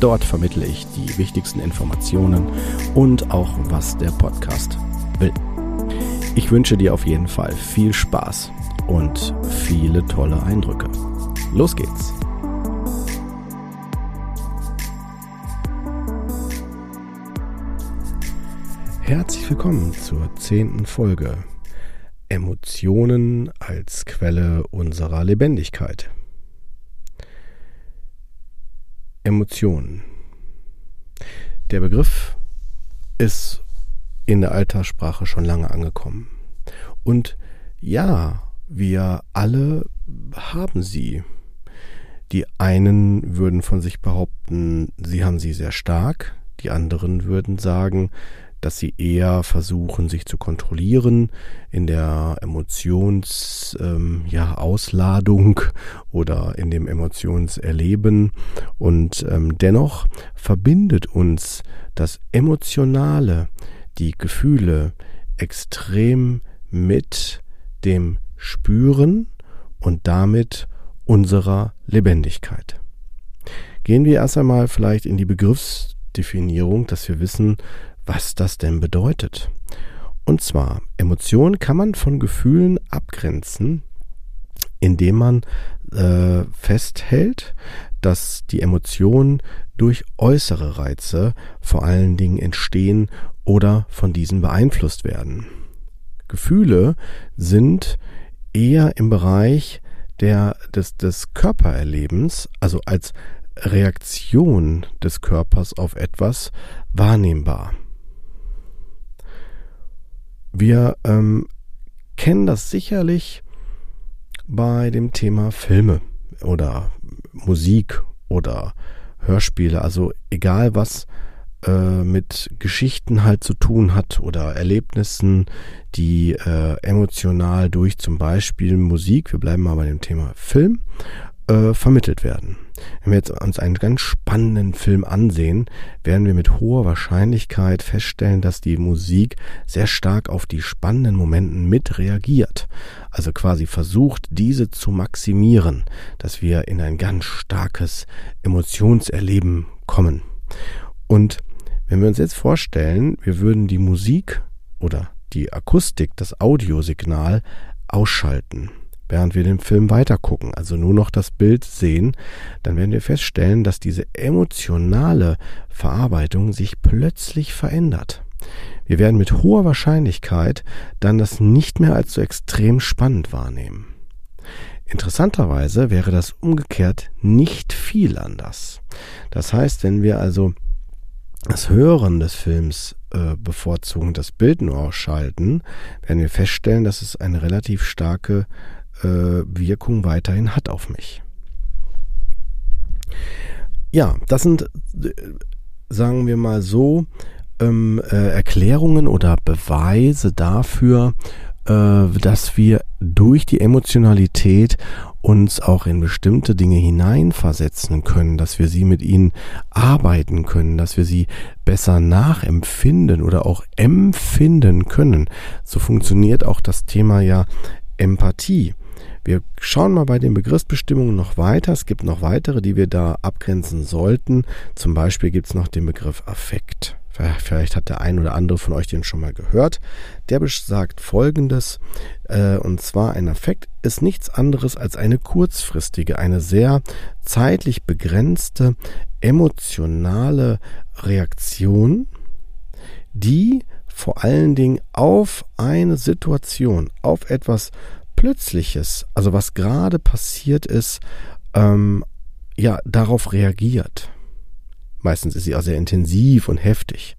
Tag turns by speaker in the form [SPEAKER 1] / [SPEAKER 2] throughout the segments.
[SPEAKER 1] Dort vermittle ich die wichtigsten Informationen und auch, was der Podcast will. Ich wünsche dir auf jeden Fall viel Spaß und viele tolle Eindrücke. Los geht's! Herzlich willkommen zur zehnten Folge Emotionen als Quelle unserer Lebendigkeit. Emotionen. Der Begriff ist in der Alltagssprache schon lange angekommen. Und ja, wir alle haben sie. Die einen würden von sich behaupten, sie haben sie sehr stark, die anderen würden sagen, dass sie eher versuchen, sich zu kontrollieren in der Emotionsausladung ähm, ja, oder in dem Emotionserleben. Und ähm, dennoch verbindet uns das Emotionale, die Gefühle extrem mit dem Spüren und damit unserer Lebendigkeit. Gehen wir erst einmal vielleicht in die Begriffsdefinierung, dass wir wissen, was das denn bedeutet. Und zwar, Emotionen kann man von Gefühlen abgrenzen, indem man äh, festhält, dass die Emotionen durch äußere Reize vor allen Dingen entstehen oder von diesen beeinflusst werden. Gefühle sind eher im Bereich der, des, des Körpererlebens, also als Reaktion des Körpers auf etwas wahrnehmbar. Wir ähm, kennen das sicherlich bei dem Thema Filme oder Musik oder Hörspiele, also egal was äh, mit Geschichten halt zu tun hat oder Erlebnissen, die äh, emotional durch zum Beispiel Musik, wir bleiben mal bei dem Thema Film, äh, vermittelt werden. Wenn wir jetzt uns einen ganz spannenden Film ansehen, werden wir mit hoher Wahrscheinlichkeit feststellen, dass die Musik sehr stark auf die spannenden Momenten mit reagiert. Also quasi versucht, diese zu maximieren, dass wir in ein ganz starkes Emotionserleben kommen. Und wenn wir uns jetzt vorstellen, wir würden die Musik oder die Akustik, das Audiosignal ausschalten während wir den Film weitergucken, also nur noch das Bild sehen, dann werden wir feststellen, dass diese emotionale Verarbeitung sich plötzlich verändert. Wir werden mit hoher Wahrscheinlichkeit dann das nicht mehr als so extrem spannend wahrnehmen. Interessanterweise wäre das umgekehrt nicht viel anders. Das heißt, wenn wir also das Hören des Films äh, bevorzugen, das Bild nur ausschalten, werden wir feststellen, dass es eine relativ starke Wirkung weiterhin hat auf mich. Ja, das sind, äh, sagen wir mal so, ähm, äh, Erklärungen oder Beweise dafür, äh, dass wir durch die Emotionalität uns auch in bestimmte Dinge hineinversetzen können, dass wir sie mit ihnen arbeiten können, dass wir sie besser nachempfinden oder auch empfinden können. So funktioniert auch das Thema ja Empathie. Wir schauen mal bei den Begriffsbestimmungen noch weiter. Es gibt noch weitere, die wir da abgrenzen sollten. Zum Beispiel gibt es noch den Begriff Affekt. Vielleicht hat der ein oder andere von euch den schon mal gehört. Der besagt folgendes, äh, und zwar ein Affekt ist nichts anderes als eine kurzfristige, eine sehr zeitlich begrenzte emotionale Reaktion, die vor allen Dingen auf eine Situation, auf etwas Plötzliches, also was gerade passiert ist, ähm, ja, darauf reagiert. Meistens ist sie auch sehr intensiv und heftig.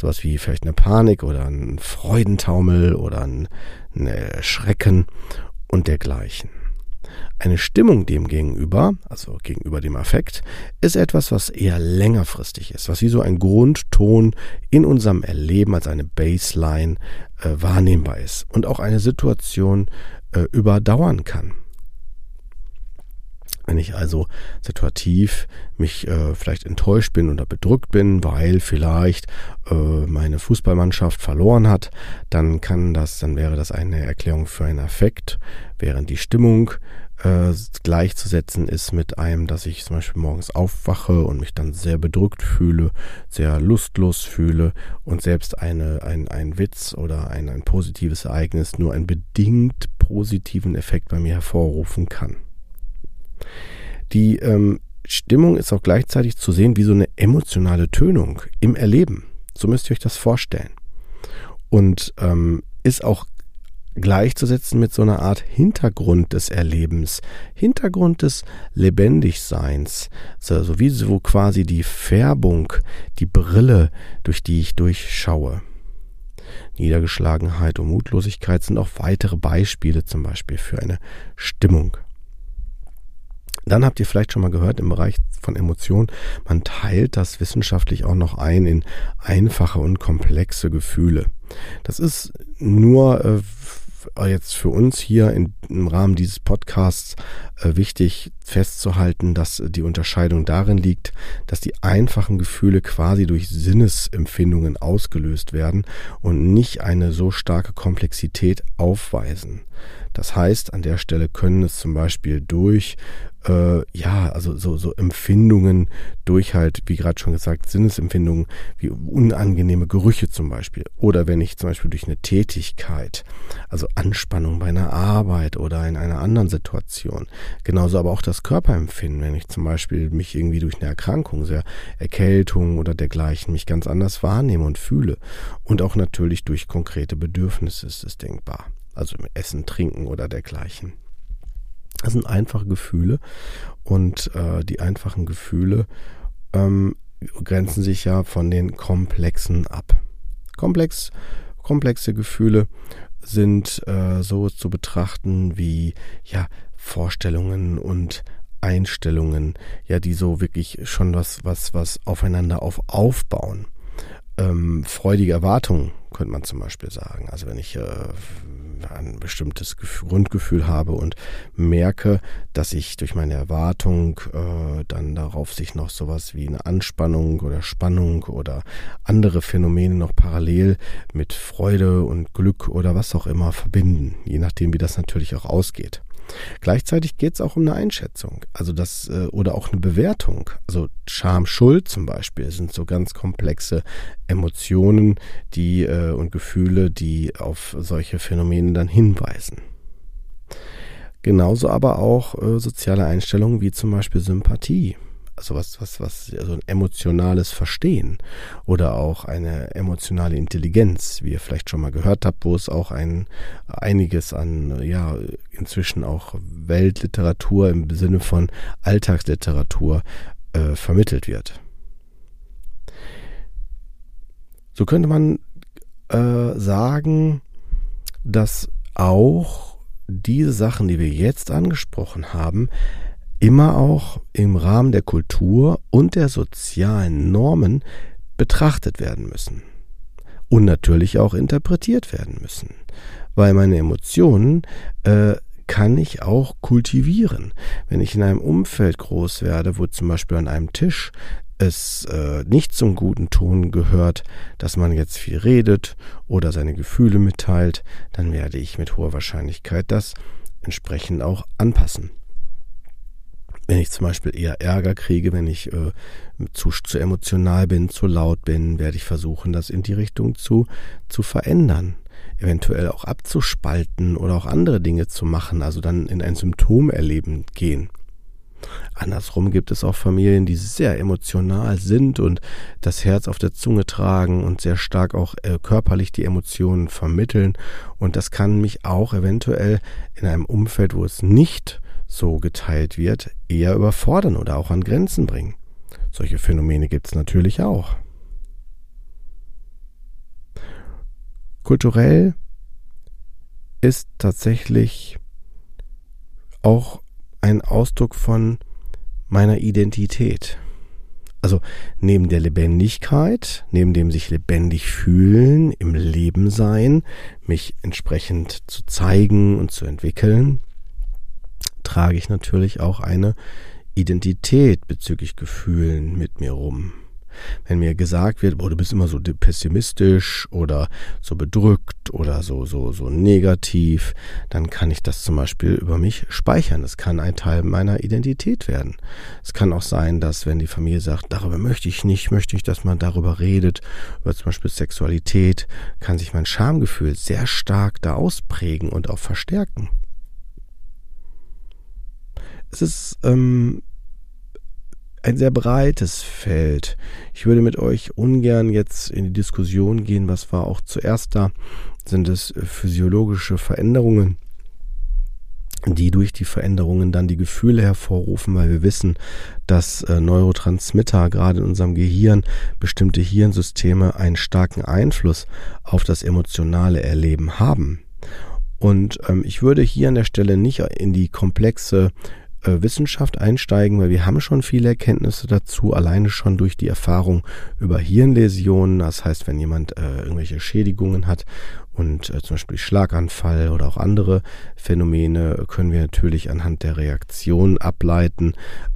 [SPEAKER 1] Sowas wie vielleicht eine Panik oder ein Freudentaumel oder ein, ein Schrecken und dergleichen. Eine Stimmung dem gegenüber, also gegenüber dem Affekt, ist etwas, was eher längerfristig ist, was wie so ein Grundton in unserem Erleben als eine Baseline äh, wahrnehmbar ist und auch eine Situation äh, überdauern kann. Wenn ich also situativ mich äh, vielleicht enttäuscht bin oder bedrückt bin, weil vielleicht äh, meine Fußballmannschaft verloren hat, dann kann das, dann wäre das eine Erklärung für einen Affekt, während die Stimmung äh, gleichzusetzen ist mit einem, dass ich zum Beispiel morgens aufwache und mich dann sehr bedrückt fühle, sehr lustlos fühle und selbst eine, ein, ein Witz oder ein, ein positives Ereignis nur einen bedingt positiven Effekt bei mir hervorrufen kann. Die ähm, Stimmung ist auch gleichzeitig zu sehen wie so eine emotionale Tönung im Erleben. So müsst ihr euch das vorstellen. Und ähm, ist auch gleichzusetzen mit so einer Art Hintergrund des Erlebens, Hintergrund des Lebendigseins, so wie so quasi die Färbung, die Brille, durch die ich durchschaue. Niedergeschlagenheit und Mutlosigkeit sind auch weitere Beispiele zum Beispiel für eine Stimmung. Dann habt ihr vielleicht schon mal gehört im Bereich von Emotionen, man teilt das wissenschaftlich auch noch ein in einfache und komplexe Gefühle. Das ist nur äh, jetzt für uns hier in, im Rahmen dieses Podcasts äh, wichtig festzuhalten, dass die Unterscheidung darin liegt, dass die einfachen Gefühle quasi durch Sinnesempfindungen ausgelöst werden und nicht eine so starke Komplexität aufweisen. Das heißt, an der Stelle können es zum Beispiel durch äh, ja, also so, so Empfindungen durch halt, wie gerade schon gesagt, Sinnesempfindungen, wie unangenehme Gerüche zum Beispiel. Oder wenn ich zum Beispiel durch eine Tätigkeit, also Anspannung bei einer Arbeit oder in einer anderen Situation, genauso aber auch das Körperempfinden, wenn ich zum Beispiel mich irgendwie durch eine Erkrankung, sehr Erkältung oder dergleichen, mich ganz anders wahrnehme und fühle. Und auch natürlich durch konkrete Bedürfnisse ist es denkbar. Also Essen, Trinken oder dergleichen. Das sind einfache Gefühle und äh, die einfachen Gefühle ähm, grenzen sich ja von den komplexen ab. Komplex, komplexe Gefühle sind äh, so zu betrachten wie ja Vorstellungen und Einstellungen, ja, die so wirklich schon was, was, was aufeinander auf aufbauen. Ähm, freudige Erwartungen könnte man zum Beispiel sagen. Also wenn ich äh, ein bestimmtes Grundgefühl habe und merke, dass ich durch meine Erwartung äh, dann darauf sich noch sowas wie eine Anspannung oder Spannung oder andere Phänomene noch parallel mit Freude und Glück oder was auch immer verbinden, je nachdem, wie das natürlich auch ausgeht. Gleichzeitig geht es auch um eine Einschätzung, also das äh, oder auch eine Bewertung. Also Scham, Schuld zum Beispiel sind so ganz komplexe Emotionen, die äh, und Gefühle, die auf solche Phänomene dann hinweisen. Genauso aber auch äh, soziale Einstellungen wie zum Beispiel Sympathie also was, was, was, also ein emotionales Verstehen oder auch eine emotionale Intelligenz, wie ihr vielleicht schon mal gehört habt, wo es auch ein, einiges an, ja, inzwischen auch Weltliteratur im Sinne von Alltagsliteratur äh, vermittelt wird. So könnte man äh, sagen, dass auch diese Sachen, die wir jetzt angesprochen haben, immer auch im Rahmen der Kultur und der sozialen Normen betrachtet werden müssen und natürlich auch interpretiert werden müssen, weil meine Emotionen äh, kann ich auch kultivieren. Wenn ich in einem Umfeld groß werde, wo zum Beispiel an einem Tisch es äh, nicht zum guten Ton gehört, dass man jetzt viel redet oder seine Gefühle mitteilt, dann werde ich mit hoher Wahrscheinlichkeit das entsprechend auch anpassen. Wenn ich zum Beispiel eher Ärger kriege, wenn ich äh, zu, zu emotional bin, zu laut bin, werde ich versuchen, das in die Richtung zu, zu verändern. Eventuell auch abzuspalten oder auch andere Dinge zu machen, also dann in ein Symptomerleben gehen. Andersrum gibt es auch Familien, die sehr emotional sind und das Herz auf der Zunge tragen und sehr stark auch äh, körperlich die Emotionen vermitteln. Und das kann mich auch eventuell in einem Umfeld, wo es nicht so geteilt wird, eher überfordern oder auch an Grenzen bringen. Solche Phänomene gibt es natürlich auch. Kulturell ist tatsächlich auch ein Ausdruck von meiner Identität. Also neben der Lebendigkeit, neben dem sich lebendig fühlen, im Leben sein, mich entsprechend zu zeigen und zu entwickeln, trage ich natürlich auch eine Identität bezüglich Gefühlen mit mir rum. Wenn mir gesagt wird, boah, du bist immer so pessimistisch oder so bedrückt oder so, so, so negativ, dann kann ich das zum Beispiel über mich speichern. Das kann ein Teil meiner Identität werden. Es kann auch sein, dass wenn die Familie sagt, darüber möchte ich nicht, möchte ich, dass man darüber redet, über zum Beispiel Sexualität, kann sich mein Schamgefühl sehr stark da ausprägen und auch verstärken. Es ist ähm, ein sehr breites Feld. Ich würde mit euch ungern jetzt in die Diskussion gehen, was war auch zuerst da. Sind es physiologische Veränderungen, die durch die Veränderungen dann die Gefühle hervorrufen, weil wir wissen, dass äh, Neurotransmitter gerade in unserem Gehirn, bestimmte Hirnsysteme einen starken Einfluss auf das emotionale Erleben haben. Und ähm, ich würde hier an der Stelle nicht in die komplexe äh, Wissenschaft einsteigen, weil wir haben schon viele Erkenntnisse dazu, alleine schon durch die Erfahrung über Hirnläsionen. Das heißt, wenn jemand äh, irgendwelche Schädigungen hat und äh, zum Beispiel Schlaganfall oder auch andere Phänomene, können wir natürlich anhand der Reaktion ableiten,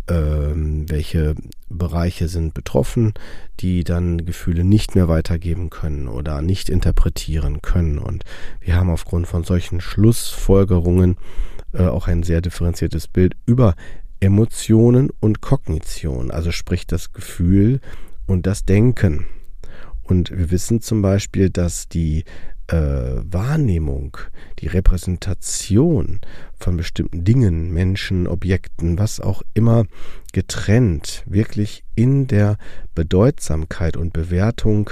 [SPEAKER 1] ähm, welche Bereiche sind betroffen, die dann Gefühle nicht mehr weitergeben können oder nicht interpretieren können. Und wir haben aufgrund von solchen Schlussfolgerungen äh, auch ein sehr differenziertes Bild über Emotionen und Kognition, also sprich das Gefühl und das Denken. Und wir wissen zum Beispiel, dass die äh, Wahrnehmung, die Repräsentation von bestimmten Dingen, Menschen, Objekten, was auch immer, getrennt, wirklich in der Bedeutsamkeit und Bewertung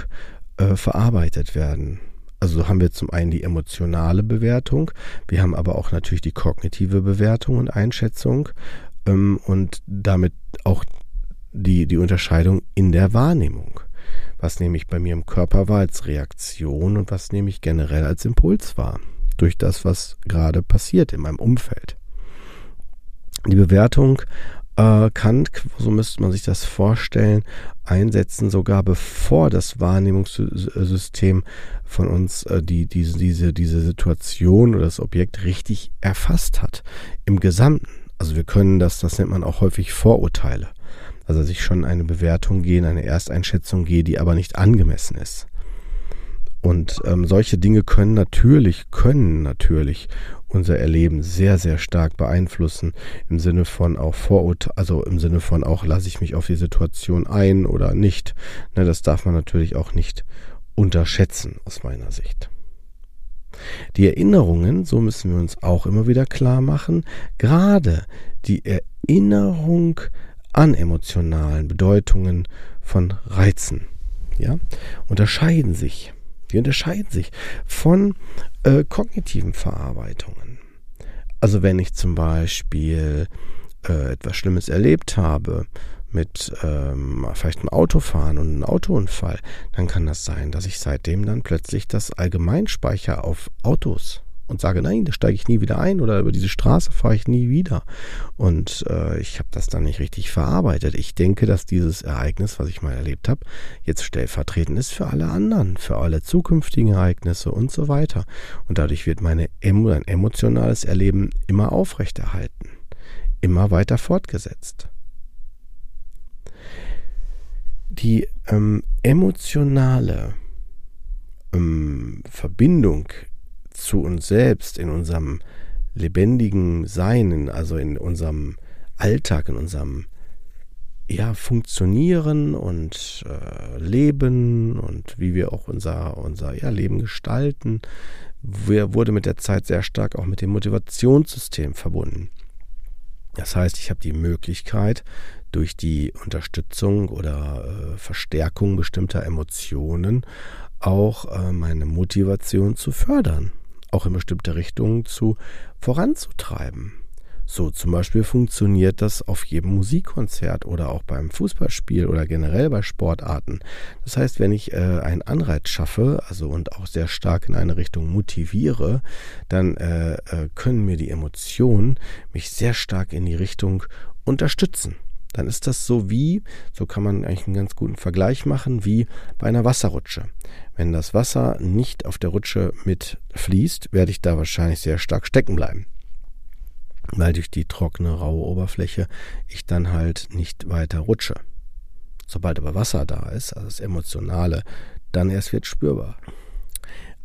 [SPEAKER 1] äh, verarbeitet werden. Also haben wir zum einen die emotionale Bewertung, wir haben aber auch natürlich die kognitive Bewertung und Einschätzung ähm, und damit auch die, die Unterscheidung in der Wahrnehmung. Was nehme ich bei mir im Körper wahr als Reaktion und was nehme ich generell als Impuls wahr? Durch das, was gerade passiert in meinem Umfeld. Die Bewertung äh, kann, so müsste man sich das vorstellen, einsetzen, sogar bevor das Wahrnehmungssystem von uns äh, die, diese, diese, diese Situation oder das Objekt richtig erfasst hat. Im Gesamten. Also wir können das, das nennt man auch häufig Vorurteile. Also dass ich schon eine Bewertung gehe, eine Ersteinschätzung gehe, die aber nicht angemessen ist. Und ähm, solche Dinge können natürlich, können natürlich unser Erleben sehr, sehr stark beeinflussen. Im Sinne von auch Vorurteil, also im Sinne von auch lasse ich mich auf die Situation ein oder nicht. Ne, das darf man natürlich auch nicht unterschätzen aus meiner Sicht. Die Erinnerungen, so müssen wir uns auch immer wieder klar machen, gerade die Erinnerung an emotionalen Bedeutungen von Reizen, ja, unterscheiden sich. Die unterscheiden sich von äh, kognitiven Verarbeitungen. Also wenn ich zum Beispiel äh, etwas Schlimmes erlebt habe, mit ähm, vielleicht einem Autofahren und einem Autounfall, dann kann das sein, dass ich seitdem dann plötzlich das Allgemeinspeicher auf Autos und sage, nein, da steige ich nie wieder ein oder über diese Straße fahre ich nie wieder. Und äh, ich habe das dann nicht richtig verarbeitet. Ich denke, dass dieses Ereignis, was ich mal erlebt habe, jetzt stellvertretend ist für alle anderen, für alle zukünftigen Ereignisse und so weiter. Und dadurch wird meine mein emotionales Erleben immer aufrechterhalten, immer weiter fortgesetzt. Die ähm, emotionale ähm, Verbindung zu uns selbst, in unserem lebendigen Sein, also in unserem Alltag, in unserem ja, Funktionieren und äh, Leben und wie wir auch unser, unser ja, Leben gestalten, wurde mit der Zeit sehr stark auch mit dem Motivationssystem verbunden. Das heißt, ich habe die Möglichkeit, durch die Unterstützung oder äh, Verstärkung bestimmter Emotionen auch äh, meine Motivation zu fördern auch in bestimmte Richtungen zu voranzutreiben. So zum Beispiel funktioniert das auf jedem Musikkonzert oder auch beim Fußballspiel oder generell bei Sportarten. Das heißt, wenn ich äh, einen Anreiz schaffe, also und auch sehr stark in eine Richtung motiviere, dann äh, äh, können mir die Emotionen mich sehr stark in die Richtung unterstützen. Dann ist das so wie, so kann man eigentlich einen ganz guten Vergleich machen, wie bei einer Wasserrutsche. Wenn das Wasser nicht auf der Rutsche mitfließt, werde ich da wahrscheinlich sehr stark stecken bleiben weil durch die trockene, raue Oberfläche ich dann halt nicht weiter rutsche. Sobald aber Wasser da ist, also das Emotionale, dann erst wird spürbar.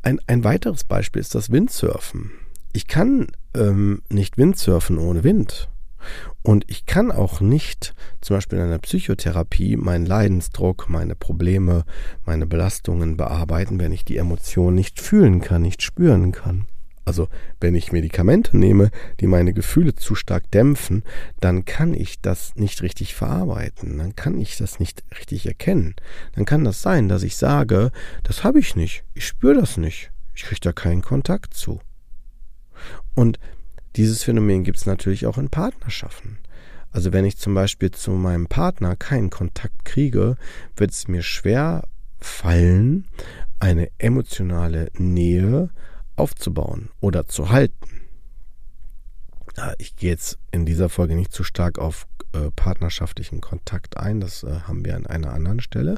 [SPEAKER 1] Ein, ein weiteres Beispiel ist das Windsurfen. Ich kann ähm, nicht Windsurfen ohne Wind. Und ich kann auch nicht, zum Beispiel in einer Psychotherapie, meinen Leidensdruck, meine Probleme, meine Belastungen bearbeiten, wenn ich die Emotionen nicht fühlen kann, nicht spüren kann. Also wenn ich Medikamente nehme, die meine Gefühle zu stark dämpfen, dann kann ich das nicht richtig verarbeiten, dann kann ich das nicht richtig erkennen. Dann kann das sein, dass ich sage, das habe ich nicht, ich spüre das nicht, ich kriege da keinen Kontakt zu. Und dieses Phänomen gibt es natürlich auch in Partnerschaften. Also wenn ich zum Beispiel zu meinem Partner keinen Kontakt kriege, wird es mir schwer fallen, eine emotionale Nähe aufzubauen oder zu halten. Ich gehe jetzt in dieser Folge nicht zu stark auf äh, partnerschaftlichen Kontakt ein, das äh, haben wir an einer anderen Stelle,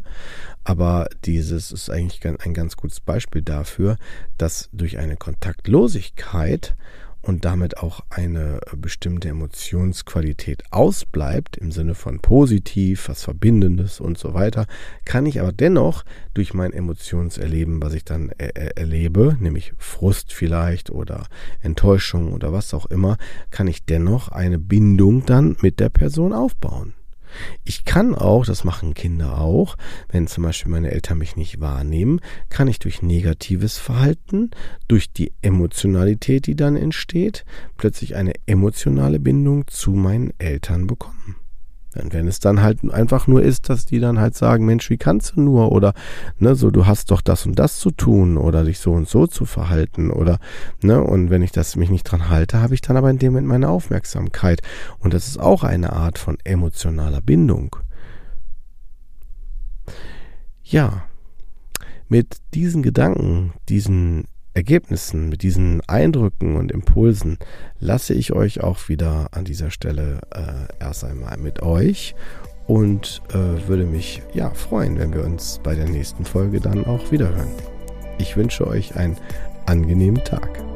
[SPEAKER 1] aber dieses ist eigentlich ein ganz gutes Beispiel dafür, dass durch eine Kontaktlosigkeit und damit auch eine bestimmte Emotionsqualität ausbleibt, im Sinne von positiv, was Verbindendes und so weiter, kann ich aber dennoch durch mein Emotionserleben, was ich dann er erlebe, nämlich Frust vielleicht oder Enttäuschung oder was auch immer, kann ich dennoch eine Bindung dann mit der Person aufbauen. Ich kann auch, das machen Kinder auch, wenn zum Beispiel meine Eltern mich nicht wahrnehmen, kann ich durch negatives Verhalten, durch die Emotionalität, die dann entsteht, plötzlich eine emotionale Bindung zu meinen Eltern bekommen. Wenn es dann halt einfach nur ist, dass die dann halt sagen, Mensch, wie kannst du nur? Oder, ne, so, du hast doch das und das zu tun oder dich so und so zu verhalten oder, ne, und wenn ich das mich nicht dran halte, habe ich dann aber in dem Moment meine Aufmerksamkeit. Und das ist auch eine Art von emotionaler Bindung. Ja, mit diesen Gedanken, diesen Ergebnissen, mit diesen Eindrücken und Impulsen lasse ich euch auch wieder an dieser Stelle äh, erst einmal mit euch und äh, würde mich ja freuen, wenn wir uns bei der nächsten Folge dann auch wieder hören. Ich wünsche euch einen angenehmen Tag.